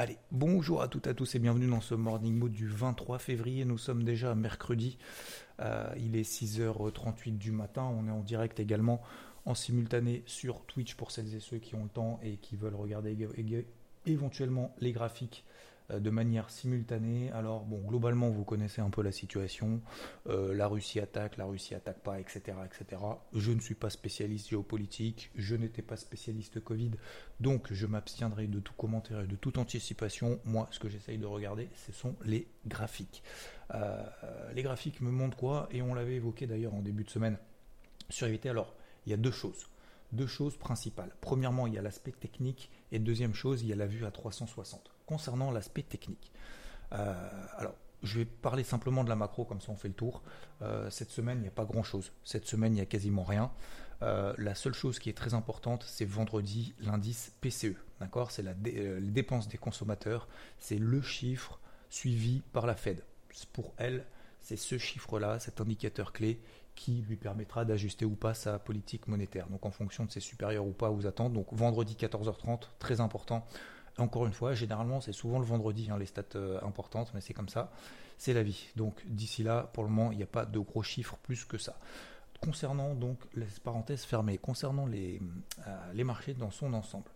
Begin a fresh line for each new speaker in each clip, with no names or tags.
Allez, bonjour à toutes et à tous et bienvenue dans ce Morning Mood du 23 février. Nous sommes déjà mercredi. Euh, il est 6h38 du matin. On est en direct également en simultané sur Twitch pour celles et ceux qui ont le temps et qui veulent regarder éventuellement les graphiques de manière simultanée. Alors bon, globalement, vous connaissez un peu la situation. Euh, la Russie attaque, la Russie attaque pas, etc., etc. Je ne suis pas spécialiste géopolitique, je n'étais pas spécialiste Covid, donc je m'abstiendrai de tout commentaire et de toute anticipation. Moi, ce que j'essaye de regarder, ce sont les graphiques. Euh, les graphiques me montrent quoi? Et on l'avait évoqué d'ailleurs en début de semaine sur IVT. Alors, il y a deux choses. Deux choses principales. Premièrement, il y a l'aspect technique et deuxième chose, il y a la vue à 360. Concernant l'aspect technique, euh, alors je vais parler simplement de la macro, comme ça on fait le tour. Euh, cette semaine, il n'y a pas grand-chose. Cette semaine, il n'y a quasiment rien. Euh, la seule chose qui est très importante, c'est vendredi l'indice PCE. D'accord? C'est la dé- euh, les dépenses des consommateurs. C'est le chiffre suivi par la Fed. Pour elle, c'est ce chiffre-là, cet indicateur clé, qui lui permettra d'ajuster ou pas sa politique monétaire. Donc en fonction de ses supérieurs ou pas aux attentes. Donc vendredi 14h30, très important. Encore une fois, généralement c'est souvent le vendredi hein, les stats euh, importantes, mais c'est comme ça, c'est la vie. Donc d'ici là, pour le moment, il n'y a pas de gros chiffres plus que ça. Concernant donc les parenthèses fermées, concernant les, euh, les marchés dans son ensemble,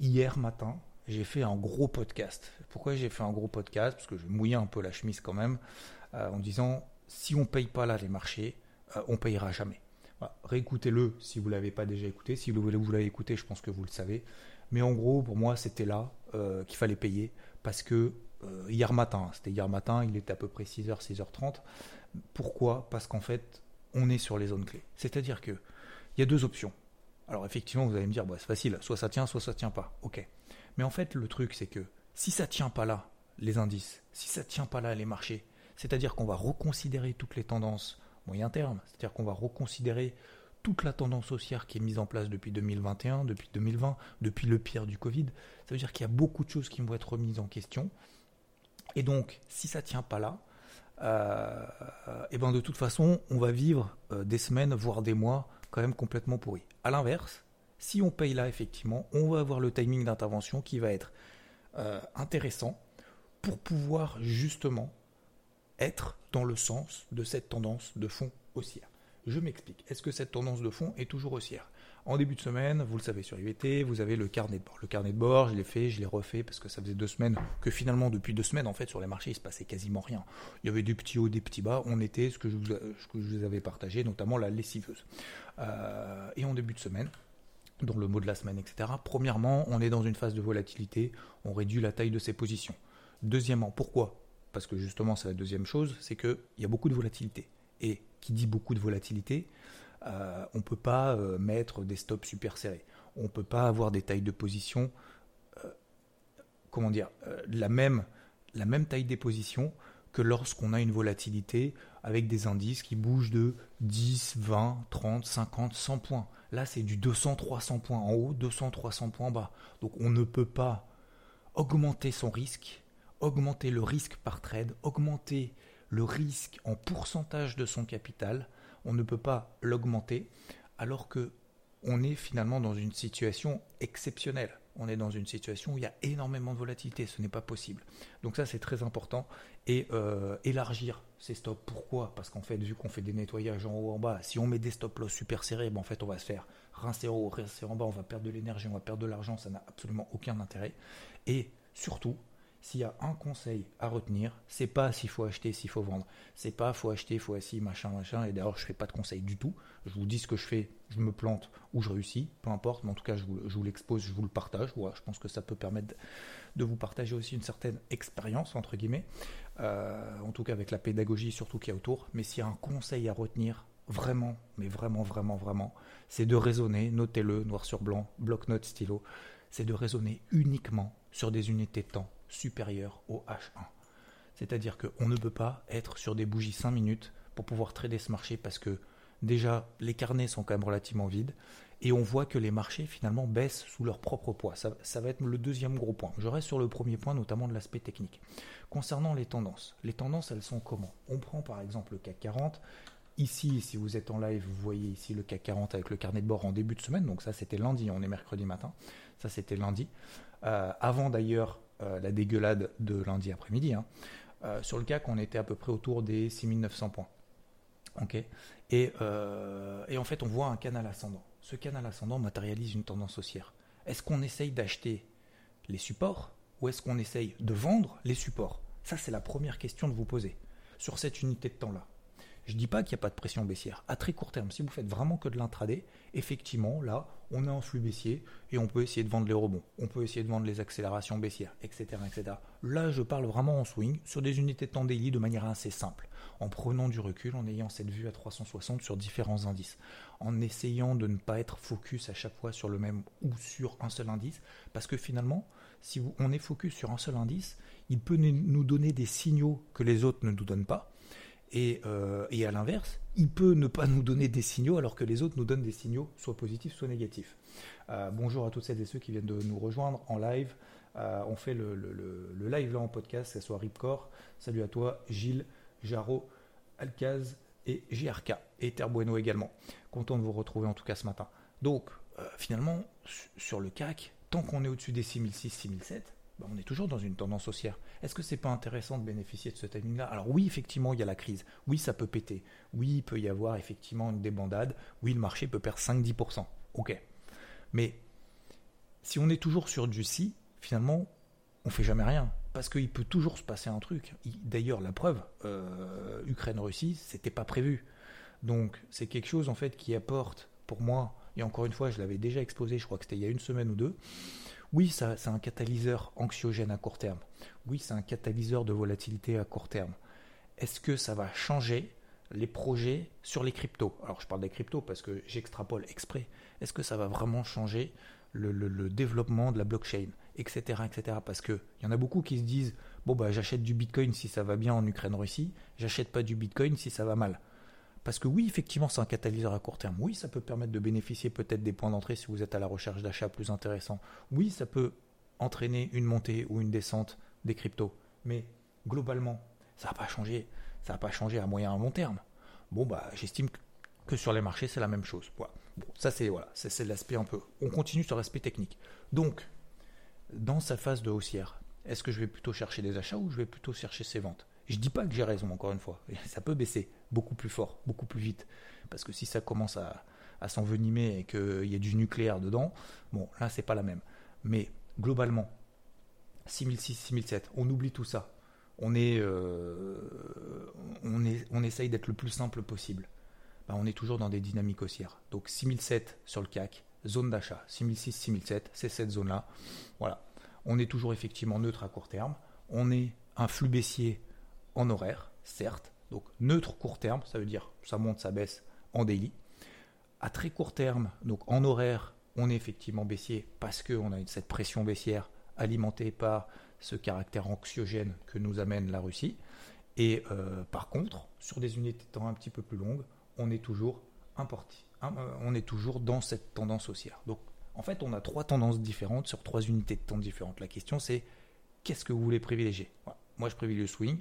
hier matin, j'ai fait un gros podcast. Pourquoi j'ai fait un gros podcast? Parce que je mouillais un peu la chemise quand même, euh, en disant si on paye pas là les marchés, on payera jamais. Voilà. Réécoutez-le si vous l'avez pas déjà écouté. Si vous l'avez écouté, je pense que vous le savez. Mais en gros, pour moi, c'était là euh, qu'il fallait payer parce que euh, hier matin, c'était hier matin, il était à peu près 6h, 6h30. Pourquoi? Parce qu'en fait, on est sur les zones clés. C'est-à-dire que il y a deux options. Alors effectivement, vous allez me dire, bah, c'est facile, soit ça tient, soit ça tient pas. Ok. Mais en fait, le truc, c'est que si ça tient pas là, les indices, si ça tient pas là, les marchés, c'est-à-dire qu'on va reconsidérer toutes les tendances moyen terme, c'est-à-dire qu'on va reconsidérer toute la tendance haussière qui est mise en place depuis 2021, depuis 2020, depuis le pire du Covid. Ça veut dire qu'il y a beaucoup de choses qui vont être remises en question. Et donc, si ça tient pas là, euh, et ben de toute façon, on va vivre euh, des semaines, voire des mois, quand même complètement pourris. À l'inverse, si on paye là, effectivement, on va avoir le timing d'intervention qui va être euh, intéressant pour pouvoir justement être dans le sens de cette tendance de fond haussière. Je m'explique. Est-ce que cette tendance de fond est toujours haussière? En début de semaine, vous le savez sur IVT, vous avez le carnet de bord. Le carnet de bord, je l'ai fait, je l'ai refait parce que ça faisait deux semaines que finalement, depuis deux semaines, en fait, sur les marchés, il se passait quasiment rien. Il y avait des petits hauts, des petits bas. On était ce que je vous, avais partagé, notamment la lessiveuse. Euh, et en début de semaine, dans le mot de la semaine, etc. Premièrement, on est dans une phase de volatilité, on réduit la taille de ses positions. Deuxièmement, pourquoi? Parce que justement, c'est la deuxième chose, c'est qu'il y a beaucoup de volatilité. Et qui dit beaucoup de volatilité, euh, on ne peut pas euh, mettre des stops super serrés. On ne peut pas avoir des tailles de position, euh, comment dire, la, même, la même taille des positions que lorsqu'on a une volatilité avec des indices qui bougent de 10, 20, 30, 50, 100 points. Là, c'est du 200, 300 points en haut, 200, 300 points en bas. Donc on ne peut pas augmenter son risque, augmenter le risque par trade, augmenter le risque en pourcentage de son capital. On ne peut pas l'augmenter alors que on est finalement dans une situation exceptionnelle. On est dans une situation où il y a énormément de volatilité. Ce n'est pas possible. Donc ça, c'est très important. Et euh, élargir ces stops. Pourquoi? Parce qu'en fait, vu qu'on fait des nettoyages en haut en bas, si on met des stop loss super serrés, ben en fait, on va se faire rincer en haut, rincer en bas, on va perdre de l'énergie, on va perdre de l'argent. Ça n'a absolument aucun intérêt. Et surtout, s'il y a un conseil à retenir, c'est pas s'il faut acheter, s'il faut vendre. C'est pas faut acheter, faut assis, machin, machin. Et d'ailleurs, je fais pas de conseil du tout. Je vous dis ce que je fais, je me plante ou je réussis, peu importe. Mais en tout cas, je vous, l'expose, je vous le partage. Je pense que ça peut permettre de vous partager aussi une certaine expérience, entre guillemets. Euh, en tout cas, avec la pédagogie surtout qu'il y a autour. Mais s'il y a un conseil à retenir, vraiment, mais vraiment, vraiment, vraiment, c'est de raisonner, notez-le, noir sur blanc, bloc-notes, stylo, c'est de raisonner uniquement sur des unités de temps supérieures au H1. C'est-à-dire qu'on ne peut pas être sur des bougies 5 minutes pour pouvoir trader ce marché parce que déjà les carnets sont quand même relativement vides et on voit que les marchés finalement baissent sous leur propre poids. Ça, va être le deuxième gros point. Je reste sur le premier point, notamment de l'aspect technique. Concernant les tendances, les tendances elles sont comment? On prend par exemple le CAC 40. Ici, si vous êtes en live, vous voyez ici le CAC 40 avec le carnet de bord en début de semaine. Donc ça c'était lundi, on est mercredi matin. Ça c'était lundi. Euh, avant d'ailleurs la dégueulade de lundi après-midi. Hein. Euh, sur le CAC, on était à peu près autour des 6900 points. Et, et en fait, on voit un canal ascendant. Ce canal ascendant matérialise une tendance haussière. Est-ce qu'on essaye d'acheter les supports ou est-ce qu'on essaye de vendre les supports? Ça, c'est la première question de vous poser sur cette unité de temps-là. Je ne dis pas qu'il n'y a pas de pression baissière. À très court terme, si vous faites vraiment que de l'intraday, effectivement, là, on a un flux baissier et on peut essayer de vendre les rebonds. On peut essayer de vendre les accélérations baissières, etc. etc. Là, je parle vraiment en swing sur des unités de temps daily de manière assez simple, en prenant du recul, en ayant cette vue à 360 sur différents indices, en essayant de ne pas être focus à chaque fois sur le même ou sur un seul indice, parce que finalement, si on est focus sur un seul indice, il peut nous donner des signaux que les autres ne nous donnent pas euh, et, à l'inverse, il peut ne pas nous donner des signaux alors que les autres nous donnent des signaux soit positifs, soit négatifs. Euh, bonjour à toutes celles et ceux qui viennent de nous rejoindre en live. Euh, on fait le, live là en podcast, ce soit Ripcore. Salut à toi, Gilles, Jarot, Alcaz et JRK. Et Terbueno également. Content de vous retrouver en tout cas ce matin. Donc, finalement, sur le CAC, tant qu'on est au-dessus des 6006, 6007, bah, on est toujours dans une tendance haussière. Est-ce que c'est pas intéressant de bénéficier de ce timing-là? Alors oui, effectivement, il y a la crise. Oui, ça peut péter. Oui, il peut y avoir effectivement une débandade. Oui, le marché peut perdre 5-10%. Ok. Mais si on est toujours sur du si, finalement, on fait jamais rien. Parce qu'il peut toujours se passer un truc. D'ailleurs, la preuve, euh, Ukraine-Russie, c'était pas prévu. Donc, c'est quelque chose en fait qui apporte, pour moi, et encore une fois, je l'avais déjà exposé, je crois que c'était il y a une semaine ou deux, oui, c'est un catalyseur anxiogène à court terme. Oui, c'est un catalyseur de volatilité à court terme. Est-ce que ça va changer les projets sur les cryptos? Alors, je parle des cryptos parce que j'extrapole exprès. Est-ce que ça va vraiment changer le, développement de la blockchain, etc., etc. Parce qu'il y en a beaucoup qui se disent bon bah j'achète du Bitcoin si ça va bien en Ukraine-Russie, j'achète pas du Bitcoin si ça va mal. Parce que oui, effectivement, c'est un catalyseur à court terme. Oui, ça peut permettre de bénéficier peut-être des points d'entrée si vous êtes à la recherche d'achats plus intéressants. Oui, ça peut entraîner une montée ou une descente des cryptos. Mais globalement, ça n'a pas changé. Ça n'a pas changé à moyen et à long terme. Bon, bah, j'estime que sur les marchés, c'est la même chose. Bon, ça, c'est voilà, l'aspect un peu. On continue sur l'aspect technique. Donc, dans sa phase de haussière, est-ce que je vais plutôt chercher des achats ou je vais plutôt chercher ces ventes? Je dis pas que j'ai raison, encore une fois. Ça peut baisser beaucoup plus fort, beaucoup plus vite. Parce que si ça commence à, s'envenimer et qu'il y a du nucléaire dedans, bon, là, c'est pas la même. Mais globalement, 6006, 6007, on oublie tout ça. On, est, euh, on, est, essaye d'être le plus simple possible. Ben, on est toujours dans des dynamiques haussières. Donc 6007 sur le CAC, zone d'achat. 6006, 6007, c'est cette zone-là. Voilà. On est toujours effectivement neutre à court terme. On est un flux baissier en horaire, certes, donc neutre court terme, ça veut dire ça monte, ça baisse en daily. À très court terme, donc en horaire, on est effectivement baissier parce qu'on a cette pression baissière alimentée par ce caractère anxiogène que nous amène la Russie. Et euh, par contre, sur des unités de temps un petit peu plus longues, on est toujours importé. Hein, euh, on est toujours dans cette tendance haussière. Donc en fait, on a trois tendances différentes sur trois unités de temps différentes. La question c'est qu'est-ce que vous voulez privilégier? Moi, je privilégie le swing.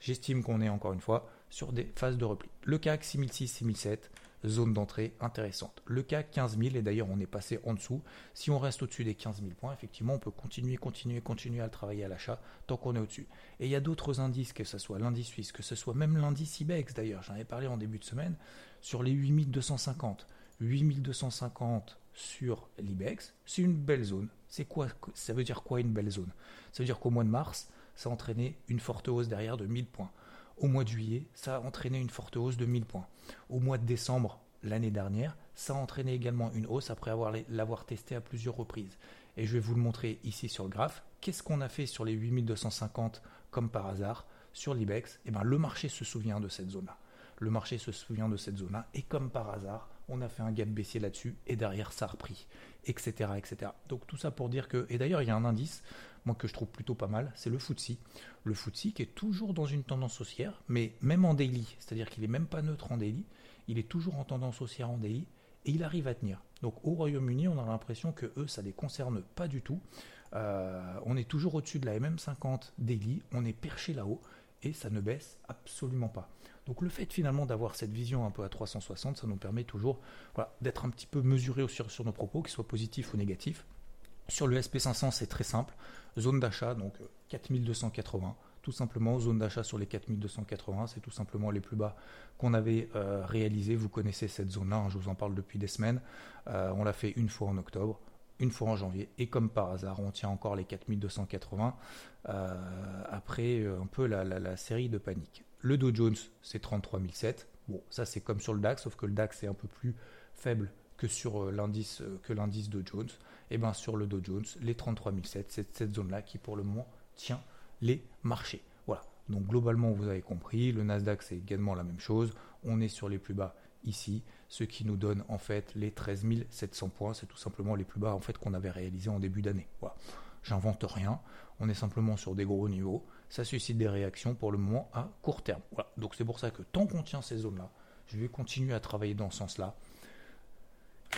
J'estime qu'on est encore une fois sur des phases de repli. Le CAC 6006-6007, zone d'entrée intéressante. Le CAC 15 000, et d'ailleurs on est passé en dessous. Si on reste au-dessus des 15 000 points, effectivement on peut continuer, continuer, continuer à le travailler à l'achat tant qu'on est au-dessus. Et il y a d'autres indices, que ce soit l'indice suisse, que ce soit même l'indice IBEX d'ailleurs, j'en avais parlé en début de semaine, sur les 8250. 8250 sur l'IBEX, c'est une belle zone. C'est quoi Ça veut dire quoi une belle zone? Ça veut dire qu'au mois de mars, ça a entraîné une forte hausse derrière de 1000 points. Au mois de juillet, ça a entraîné une forte hausse de 1000 points. Au mois de décembre, l'année dernière, ça a entraîné également une hausse après l'avoir testé à plusieurs reprises. Et je vais vous le montrer ici sur le graphe. Qu'est-ce qu'on a fait sur les 8250 comme par hasard sur l'IBEX? Eh bien, le marché se souvient de cette zone-là. le marché se souvient de cette zone-là, et comme par hasard, on a fait un gap baissier là-dessus, et derrière ça a repris, etc., etc. Donc tout ça pour dire que, et d'ailleurs il y a un indice, que je trouve plutôt pas mal, c'est le FTSE. Le FTSE qui est toujours dans une tendance haussière, mais même en daily, c'est-à-dire qu'il est même pas neutre en daily, il est toujours en tendance haussière en daily, et il arrive à tenir. Donc au Royaume-Uni, on a l'impression que eux, ça les concerne pas du tout. Euh, on est toujours au-dessus de la MM50 daily, on est perché là-haut, et ça ne baisse absolument pas. Donc le fait finalement d'avoir cette vision un peu à 360, ça nous permet toujours d'être un petit peu mesuré sur, sur nos propos, qu'ils soient positifs ou négatifs. Sur le SP500, c'est très simple. Zone d'achat, donc 4280. Tout simplement, zone d'achat sur les 4280, c'est tout simplement les plus bas qu'on avait euh, réalisés. Vous connaissez cette zone-là, hein, je vous en parle depuis des semaines. Euh, on l'a fait une fois en octobre, une fois en janvier, et comme par hasard, on tient encore les 4280 euh, après un peu la, la, série de panique. Le Dow Jones, c'est 33007. Bon, ça c'est comme sur le DAX, sauf que le DAX est un peu plus faible que sur l'indice que l'indice Dow Jones. Et eh bien sur le Dow Jones, les 33007, c'est cette zone-là qui pour le moment tient les marchés. Voilà. Donc globalement, vous avez compris, le Nasdaq c'est également la même chose. On est sur les plus bas ici, ce qui nous donne en fait les 13 700 points. C'est tout simplement les plus bas en fait qu'on avait réalisés en début d'année. Voilà. J'invente rien. On est simplement sur des gros niveaux. Ça suscite des réactions pour le moment à court terme. Voilà. Donc c'est pour ça que tant qu'on tient ces zones-là, je vais continuer à travailler dans ce sens-là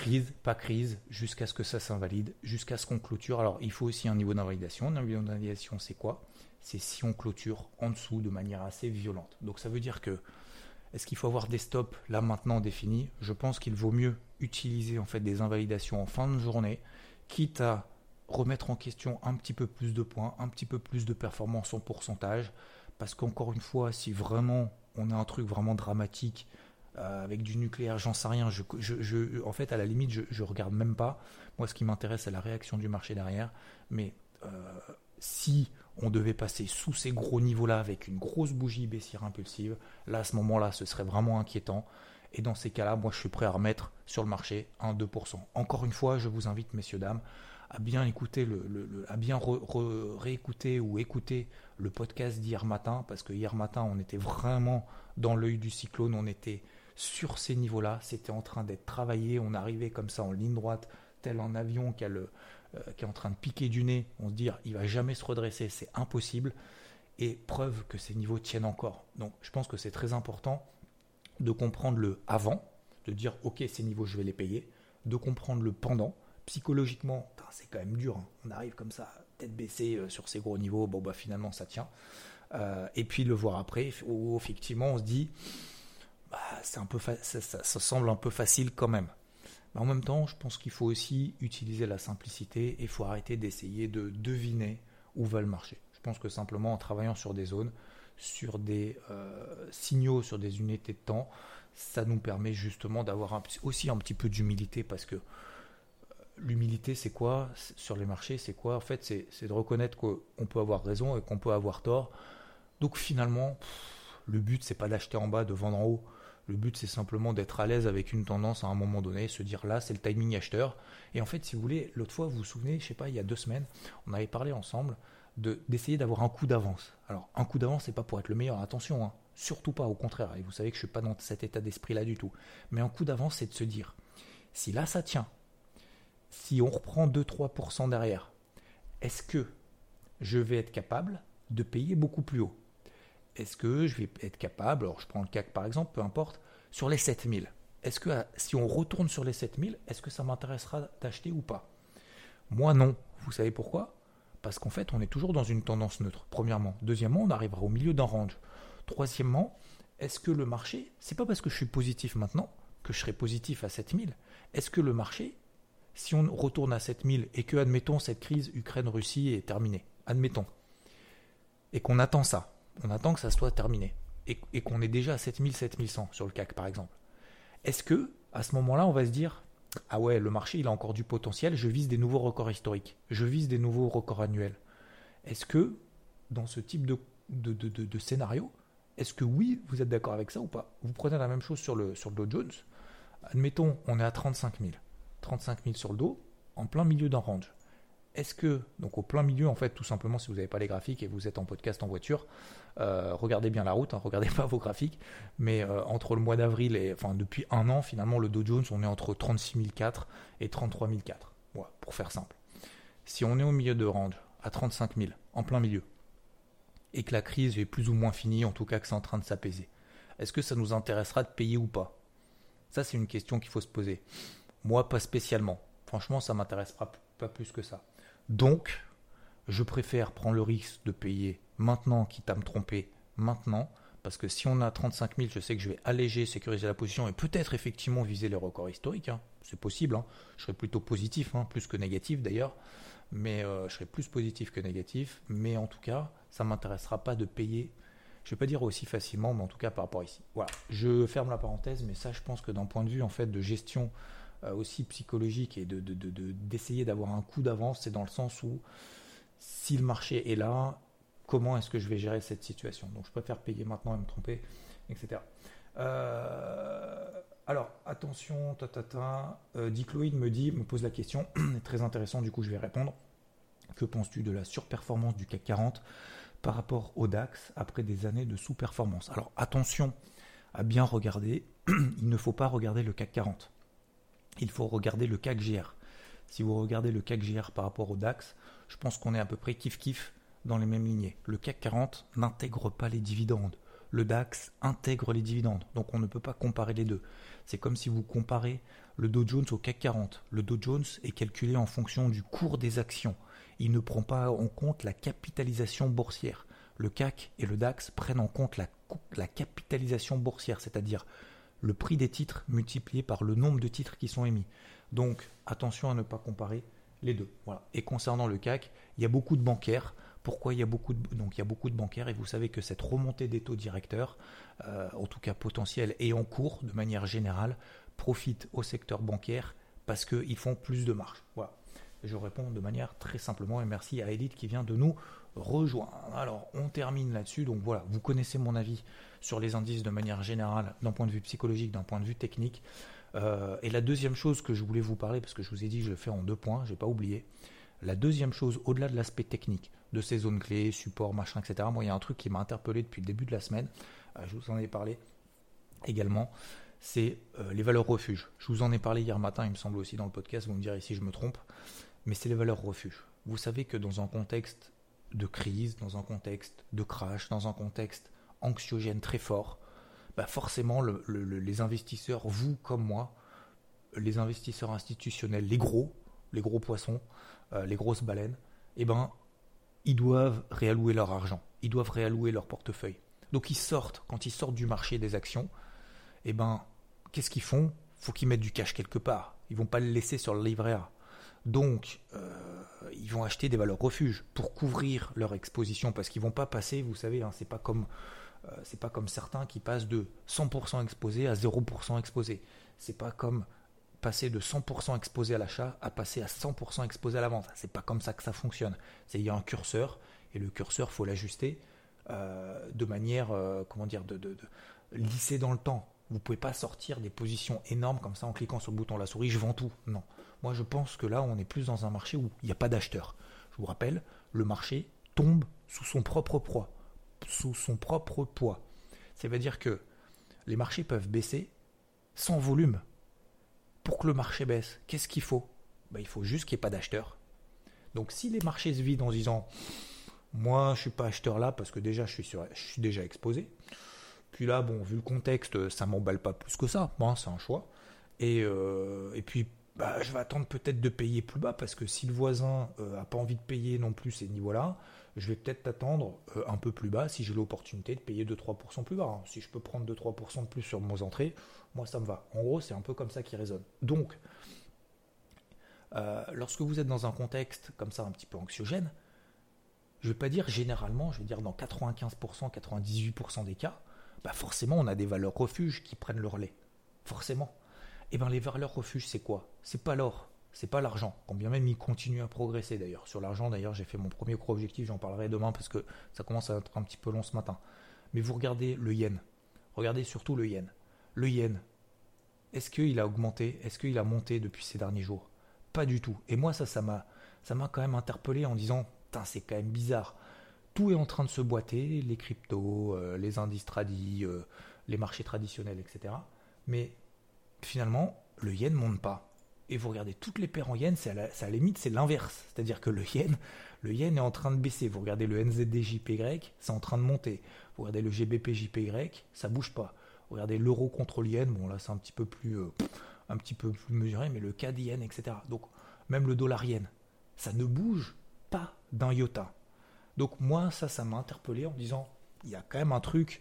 crise, pas crise, jusqu'à ce que ça s'invalide, jusqu'à ce qu'on clôture. Alors, il faut aussi un niveau d'invalidation. Un niveau d'invalidation, c'est quoi? C'est si on clôture en dessous de manière assez violente. Donc, ça veut dire que, est-ce qu'il faut avoir des stops là maintenant définis? Je pense qu'il vaut mieux utiliser en fait des invalidations en fin de journée, quitte à remettre en question un petit peu plus de points, un petit peu plus de performance en pourcentage, parce qu'encore une fois, si vraiment on a un truc vraiment dramatique, euh, avec du nucléaire, j'en sais rien. En fait, à la limite, je, je regarde même pas. Moi, ce qui m'intéresse, c'est la réaction du marché derrière. Mais euh, si on devait passer sous ces gros niveaux-là avec une grosse bougie baissière impulsive, là, à ce moment-là, ce serait vraiment inquiétant. Et dans ces cas-là, moi, je suis prêt à remettre sur le marché un 2%. Encore une fois, je vous invite, messieurs, dames, à bien écouter, le, à bien réécouter ou écouter le podcast d'hier matin, parce que hier matin, on était vraiment dans l'œil du cyclone, on était sur ces niveaux-là. C'était en train d'être travaillé. On arrivait comme ça en ligne droite, tel un avion qui, euh, est en train de piquer du nez. On se dit, il va jamais se redresser, c'est impossible. Et preuve que ces niveaux tiennent encore. Donc je pense que c'est très important de comprendre le avant, de dire, ok, ces niveaux, je vais les payer. De comprendre le pendant. Psychologiquement, c'est quand même dur. Hein. On arrive comme ça, tête baissée euh, sur ces gros niveaux. Bon, bah finalement, ça tient. Euh, et puis le voir après, où effectivement, on se dit, bah, c'est un peu ça, semble un peu facile quand même. Mais en même temps, je pense qu'il faut aussi utiliser la simplicité et il faut arrêter d'essayer de deviner où va le marché. Je pense que simplement en travaillant sur des zones, sur des euh, signaux, sur des unités de temps, ça nous permet justement d'avoir aussi un petit peu d'humilité parce que euh, l'humilité, c'est quoi? Sur les marchés C'est quoi? En fait, c'est de reconnaître qu'on peut avoir raison et qu'on peut avoir tort. Donc finalement, le but, c'est pas d'acheter en bas, de vendre en haut. Le but, c'est simplement d'être à l'aise avec une tendance à un moment donné, se dire là, c'est le timing acheteur. Et en fait, si vous voulez, l'autre fois, vous vous souvenez, je sais pas, il y a deux semaines, on avait parlé ensemble d'essayer d'avoir un coup d'avance. Alors, un coup d'avance, c'est pas pour être le meilleur, attention, hein. surtout pas, au contraire. Et vous savez que je suis pas dans cet état d'esprit-là du tout. Mais un coup d'avance, c'est de se dire, si là, ça tient, si on reprend 2-3% derrière, est-ce que je vais être capable de payer beaucoup plus haut? Est-ce que je vais être capable, alors je prends le CAC par exemple, peu importe, sur les 7000 Est-ce que si on retourne sur les 7000, est-ce que ça m'intéressera d'acheter ou pas? Moi non. Vous savez pourquoi? Parce qu'en fait, on est toujours dans une tendance neutre, premièrement. Deuxièmement, on arrivera au milieu d'un range. Troisièmement, est-ce que le marché, c'est pas parce que je suis positif maintenant que je serai positif à 7000 Est-ce que le marché, si on retourne à 7000 et que, admettons, cette crise Ukraine-Russie est terminée, admettons, et qu'on attend ça, on attend que ça soit terminé et, qu'on est déjà à 7000, 7100 sur le CAC par exemple. Est-ce que à ce moment-là, on va se dire ah ouais, le marché il a encore du potentiel, je vise des nouveaux records historiques, je vise des nouveaux records annuels. Est-ce que dans ce type de, scénario, est-ce que oui, vous êtes d'accord avec ça ou pas? Vous prenez la même chose sur le, sur le Dow Jones. Admettons, on est à 35 000. 35 000 sur le dos, en plein milieu d'un range. Est-ce que, donc au plein milieu, en fait, tout simplement, si vous n'avez pas les graphiques et vous êtes en podcast en voiture, euh, regardez bien la route, hein, regardez pas vos graphiques, mais euh, entre le mois d'avril et, enfin, depuis un an, finalement, le Dow Jones, on est entre 36 004 et 33 004, voilà, pour faire simple. Si on est au milieu de range, à 35 000, en plein milieu, et que la crise est plus ou moins finie, en tout cas que c'est en train de s'apaiser, est-ce que ça nous intéressera de payer ou pas? Ça, c'est une question qu'il faut se poser. Moi, pas spécialement. Franchement, ça m'intéressera pas plus que ça. Donc, je préfère prendre le risque de payer maintenant, quitte à me tromper maintenant, parce que si on a 35 000, je sais que je vais alléger, sécuriser la position et peut-être effectivement viser les records historiques. Hein. C'est possible. Hein. Je serai plutôt positif, hein, plus que négatif d'ailleurs. Mais euh, je serai plus positif que négatif. Mais en tout cas, ça ne m'intéressera pas de payer. Je ne vais pas dire aussi facilement, mais en tout cas par rapport ici. Voilà. Je ferme la parenthèse, mais ça, je pense que d'un point de vue en fait de gestion aussi psychologique et de, d'essayer d'avoir un coup d'avance, c'est dans le sens où si le marché est là, comment est-ce que je vais gérer cette situation? Donc je préfère payer maintenant et me tromper, etc. Euh, alors attention, ta, ta, ta. Euh, Dicloïd me dit, me pose la question, très intéressant, du coup je vais répondre. Que penses-tu de la surperformance du CAC 40 par rapport au DAX après des années de sous-performance? Alors attention à bien regarder, il ne faut pas regarder le CAC 40 il faut regarder le CAC GR. Si vous regardez le CAC GR par rapport au DAX, je pense qu'on est à peu près kiff-kiff dans les mêmes lignées. Le CAC 40 n'intègre pas les dividendes. Le DAX intègre les dividendes. Donc on ne peut pas comparer les deux. C'est comme si vous comparez le Dow Jones au CAC 40. Le Dow Jones est calculé en fonction du cours des actions. Il ne prend pas en compte la capitalisation boursière. Le CAC et le DAX prennent en compte la, la capitalisation boursière, c'est-à-dire le prix des titres multiplié par le nombre de titres qui sont émis. Donc attention à ne pas comparer les deux. Voilà. Et concernant le CAC, il y a beaucoup de bancaires. Pourquoi il y a beaucoup de donc il y a beaucoup de bancaires? Et vous savez que cette remontée des taux directeurs, euh, en tout cas potentielle et en cours de manière générale, profite au secteur bancaire parce qu'ils font plus de marge. Voilà. Je réponds de manière très simplement et merci à Elite qui vient de nous rejoindre. Alors on termine là-dessus. Donc voilà, vous connaissez mon avis sur les indices de manière générale, d'un point de vue psychologique, d'un point de vue technique. Euh, et la deuxième chose que je voulais vous parler, parce que je vous ai dit que je le fais en deux points, je n'ai pas oublié. La deuxième chose, au-delà de l'aspect technique, de ces zones clés, support, machin, etc., moi, il y a un truc qui m'a interpellé depuis le début de la semaine, euh, je vous en ai parlé également, c'est euh, les valeurs refuges. Je vous en ai parlé hier matin, il me semble aussi dans le podcast, vous me direz si je me trompe, mais c'est les valeurs refuges. Vous savez que dans un contexte de crise, dans un contexte de crash, dans un contexte anxiogène très fort, bah forcément les investisseurs, vous comme moi, les investisseurs institutionnels, les gros, les gros poissons, euh, les grosses baleines, eh ben, ils doivent réallouer leur argent, ils doivent réallouer leur portefeuille. Donc ils sortent, quand ils sortent du marché des actions, eh ben, qu'est-ce qu'ils font? Faut qu'ils mettent du cash quelque part. Ils vont pas le laisser sur le livret A. Donc, euh, ils vont acheter des valeurs refuges pour couvrir leur exposition parce qu'ils vont pas passer, vous savez, hein, c'est pas comme euh, pas comme certains qui passent de 100% exposé à 0% exposé. C'est pas comme passer de 100% exposé à l'achat à passer à 100% exposé à la vente. C'est pas comme ça que ça fonctionne. C'est il y a un curseur et le curseur faut l'ajuster euh, de manière comment dire de, de, lisser dans le temps. Vous pouvez pas sortir des positions énormes comme ça en cliquant sur le bouton la souris. Je vends tout. Non. Moi je pense que là on est plus dans un marché où il n'y a pas d'acheteur. Je vous rappelle, le marché tombe sous son propre proie sous son propre poids. Ça veut dire que les marchés peuvent baisser sans volume. Pour que le marché baisse, qu'est-ce qu'il faut? Ben, Il faut juste qu'il n'y ait pas d'acheteurs. Donc si les marchés se vident en disant moi je ne suis pas acheteur là parce que déjà je suis, déjà exposé. Puis là, bon, vu le contexte, ça m'emballe pas plus que ça. Bon, c'est un choix. Et, euh, et puis, bah, je vais attendre peut-être de payer plus bas parce que si le voisin n'a euh, pas envie de payer non plus ces niveaux-là, je vais peut-être attendre euh, un peu plus bas si j'ai l'opportunité de payer 2-3% plus bas. Hein. Si je peux prendre 2-3% de plus sur mes entrées, moi ça me va. En gros, c'est un peu comme ça qui résonne. Donc, euh, lorsque vous êtes dans un contexte comme ça un petit peu anxiogène, je ne vais pas dire généralement, je vais dire dans 95%, 98% des cas, bah forcément on a des valeurs refuges qui prennent le relais. Forcément. Eh bien les valeurs refuges, c'est quoi? C'est pas l'or, c'est pas l'argent. Quand bien même il continue à progresser d'ailleurs. Sur l'argent, d'ailleurs, j'ai fait mon premier gros objectif, j'en parlerai demain parce que ça commence à être un petit peu long ce matin. Mais vous regardez le yen. Regardez surtout le yen. Le yen, est-ce qu'il a augmenté? Est-ce qu'il a monté depuis ces derniers jours? Pas du tout. Et moi, ça, ça m'a, ça m'a quand même interpellé en disant, c'est quand même bizarre. Tout est en train de se boiter, les cryptos, euh, les indices tradis, euh, les marchés traditionnels, etc. Mais finalement, le yen ne monte pas. Et vous regardez toutes les paires en yen, c'est à, la, limite, c'est l'inverse. C'est-à-dire que le yen, le yen est en train de baisser. Vous regardez le NZD-JPY, c'est en train de monter. Vous regardez le GBP-JPY, ça bouge pas. Vous regardez l'euro contre le yen, bon là c'est un petit peu plus, euh, un petit peu plus mesuré, mais le CAD yen, etc. Donc même le dollar yen, ça ne bouge pas d'un iota. Donc moi ça, ça m'a interpellé en disant, il y a quand même un truc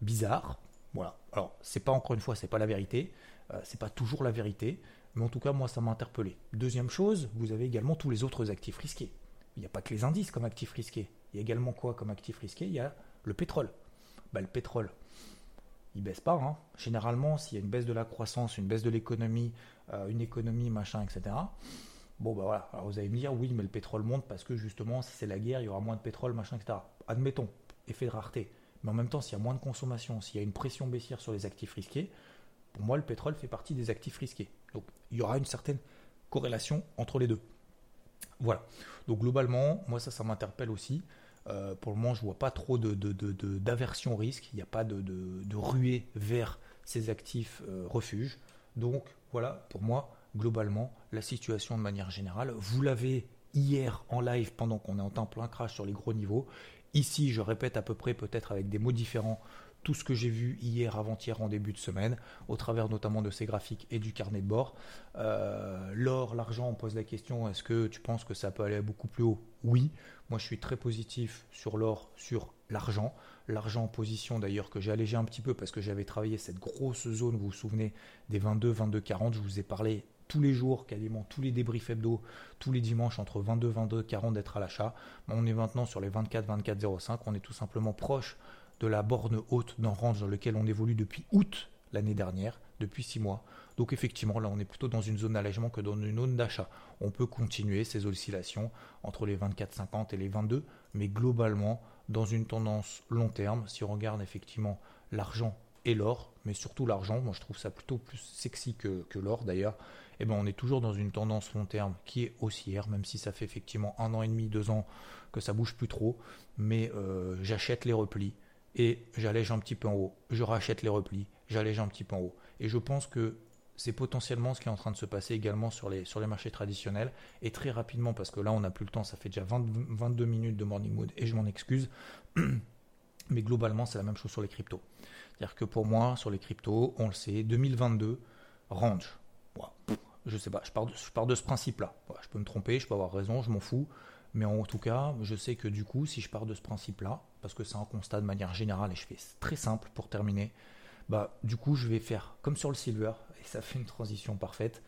bizarre. Voilà. Alors c'est pas encore une fois, c'est pas la vérité, euh, c'est pas toujours la vérité, mais en tout cas moi ça m'a interpellé. Deuxième chose, vous avez également tous les autres actifs risqués. Il n'y a pas que les indices comme actifs risqués. Il y a également quoi comme actifs risqués? Il y a le pétrole. Bah, le pétrole, il baisse pas. Hein. Généralement, s'il y a une baisse de la croissance, une baisse de l'économie, euh, une économie, machin, etc. Bon, bah voilà. Alors vous allez me dire, oui, mais le pétrole monte parce que justement, si c'est la guerre, il y aura moins de pétrole, machin, etc. Admettons, effet de rareté. Mais en même temps, s'il y a moins de consommation, s'il y a une pression baissière sur les actifs risqués, pour moi, le pétrole fait partie des actifs risqués. Donc, il y aura une certaine corrélation entre les deux. Voilà. Donc, globalement, moi, ça, ça m'interpelle aussi. Euh, pour le moment, je vois pas trop d'aversion de, risque. Il n'y a pas de, ruée vers ces actifs euh, refuges. Donc voilà, pour moi, globalement, la situation de manière générale. Vous l'avez hier en live pendant qu'on est en temps plein crash sur les gros niveaux. Ici, je répète à peu près, peut-être avec des mots différents, tout ce que j'ai vu hier, avant-hier, en début de semaine, au travers notamment de ces graphiques et du carnet de bord. Euh, l'or, l'argent, on pose la question, est-ce que tu penses que ça peut aller beaucoup plus haut? Oui. Moi, je suis très positif sur l'or, sur l'argent. L'argent en position d'ailleurs que j'ai allégé un petit peu parce que j'avais travaillé cette grosse zone, vous vous souvenez, des 22, 22, 40. Je vous ai parlé tous les jours, quasiment tous les débriefs hebdo, tous les dimanches entre 22, 22, 40 d'être à l'achat. On est maintenant sur les 24, 24, 05. On est tout simplement proche de la borne haute d'un range dans lequel on évolue depuis août l'année dernière, depuis 6 mois. Donc effectivement, là, on est plutôt dans une zone d'allègement que dans une zone d'achat. On peut continuer ces oscillations entre les 24,50 et les 22, mais globalement, dans une tendance long terme, si on regarde effectivement l'argent et l'or, mais surtout l'argent, moi je trouve ça plutôt plus sexy que, l'or d'ailleurs, eh ben on est toujours dans une tendance long terme qui est haussière, même si ça fait effectivement un an et demi, deux ans que ça bouge plus trop, mais euh, j'achète les replis et j'allège un petit peu en haut. Je rachète les replis, j'allège un petit peu en haut. Et je pense que c'est potentiellement ce qui est en train de se passer également sur les, sur les marchés traditionnels. Et très rapidement, parce que là, on n'a plus le temps, ça fait déjà 22 minutes de morning mood et je m'en excuse. Mais globalement, c'est la même chose sur les cryptos. C'est-à-dire que pour moi, sur les cryptos, on le sait, 2022, range. Je sais pas, je pars de, ce principe-là. je peux me tromper, je peux avoir raison, je m'en fous. Mais en tout cas, je sais que du coup, si je pars de ce principe-là, parce que c'est un constat de manière générale et je fais très simple pour terminer, bah du coup, je vais faire comme sur le silver et ça fait une transition parfaite.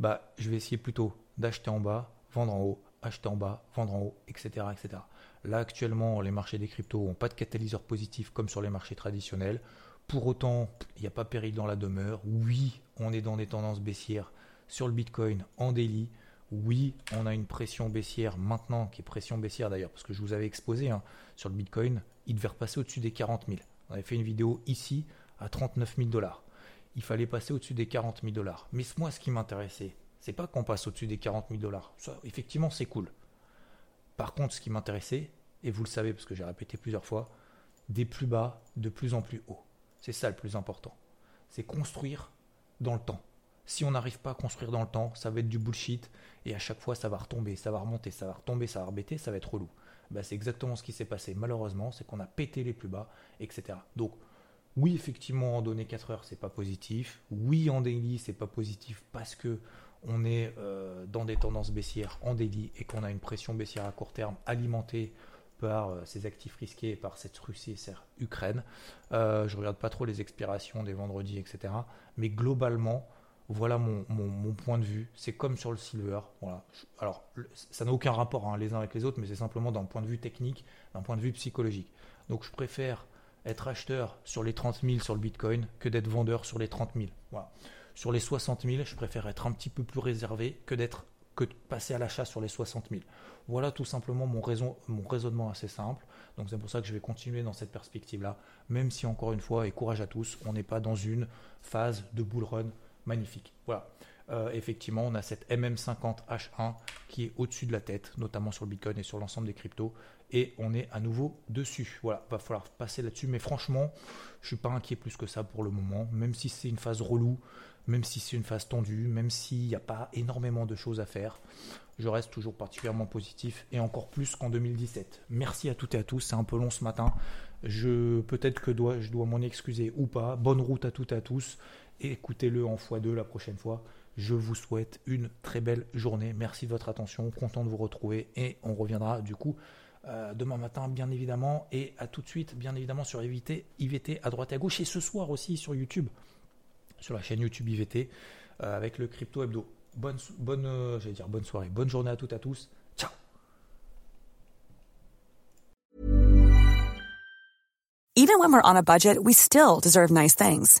Bah, je vais essayer plutôt d'acheter en bas, vendre en haut, acheter en bas, vendre en haut, etc., etc. Là, actuellement, les marchés des cryptos n'ont pas de catalyseur positif comme sur les marchés traditionnels. Pour autant, il n'y a pas péril dans la demeure. Oui, on est dans des tendances baissières sur le Bitcoin en daily. Oui, on a une pression baissière maintenant, qui est pression baissière d'ailleurs, parce que je vous avais exposé hein, sur le Bitcoin, il devait repasser au-dessus des 40 000. On avait fait une vidéo ici à 39 000 dollars. Il fallait passer au-dessus des 40 000 dollars. Mais moi, ce qui m'intéressait, c'est pas qu'on passe au-dessus des 40 000 dollars. Effectivement, c'est cool. Par contre, ce qui m'intéressait, et vous le savez parce que j'ai répété plusieurs fois, des plus bas de plus en plus haut. C'est ça le plus important. C'est construire dans le temps. Si on n'arrive pas à construire dans le temps, ça va être du bullshit et à chaque fois ça va retomber, ça va remonter, ça va retomber, ça va rebêter, ça va être relou. Bah, c'est exactement ce qui s'est passé malheureusement, c'est qu'on a pété les plus bas, etc. Donc oui, effectivement, en données 4 heures, c'est pas positif. Oui, en daily, c'est pas positif parce que on est euh, dans des tendances baissières en daily et qu'on a une pression baissière à court terme alimentée par euh, ces actifs risqués et par cette Russie et Ukraine. Euh, je regarde pas trop les expirations des vendredis, etc. Mais globalement, voilà mon, point de vue. C'est comme sur le silver. Voilà. Alors, ça n'a aucun rapport hein, les uns avec les autres, mais c'est simplement d'un point de vue technique, d'un point de vue psychologique. Donc, je préfère être acheteur sur les 30 000 sur le Bitcoin que d'être vendeur sur les 30 000. Voilà. Sur les 60 000, je préfère être un petit peu plus réservé que d'être que de passer à l'achat sur les 60 000. Voilà tout simplement mon, raison, mon raisonnement assez simple. Donc c'est pour ça que je vais continuer dans cette perspective-là, même si encore une fois, et courage à tous, on n'est pas dans une phase de bull run magnifique. Voilà. euh, effectivement, on a cette MM50H1 qui est au-dessus de la tête, notamment sur le Bitcoin et sur l'ensemble des cryptos. Et on est à nouveau dessus. Voilà, va falloir passer là-dessus. Mais franchement, je suis pas inquiet plus que ça pour le moment. Même si c'est une phase relou, même si c'est une phase tendue, même s'il n'y a pas énormément de choses à faire, je reste toujours particulièrement positif et encore plus qu'en 2017. Merci à toutes et à tous. C'est un peu long ce matin. Je peut-être que je dois m'en excuser ou pas. Bonne route à toutes et à tous. Écoutez-le en x2 la prochaine fois. Je vous souhaite une très belle journée. Merci de votre attention. Content de vous retrouver. Et on reviendra du coup euh, demain matin, bien évidemment. Et à tout de suite, bien évidemment, sur IVT, IVT à droite et à gauche. Et ce soir aussi sur YouTube, sur la chaîne YouTube IVT, euh, avec le Crypto Hebdo. Bonne, bonne, euh, dire bonne soirée. Bonne journée à toutes et à tous. Ciao
Even when we're on a budget, we still deserve nice things.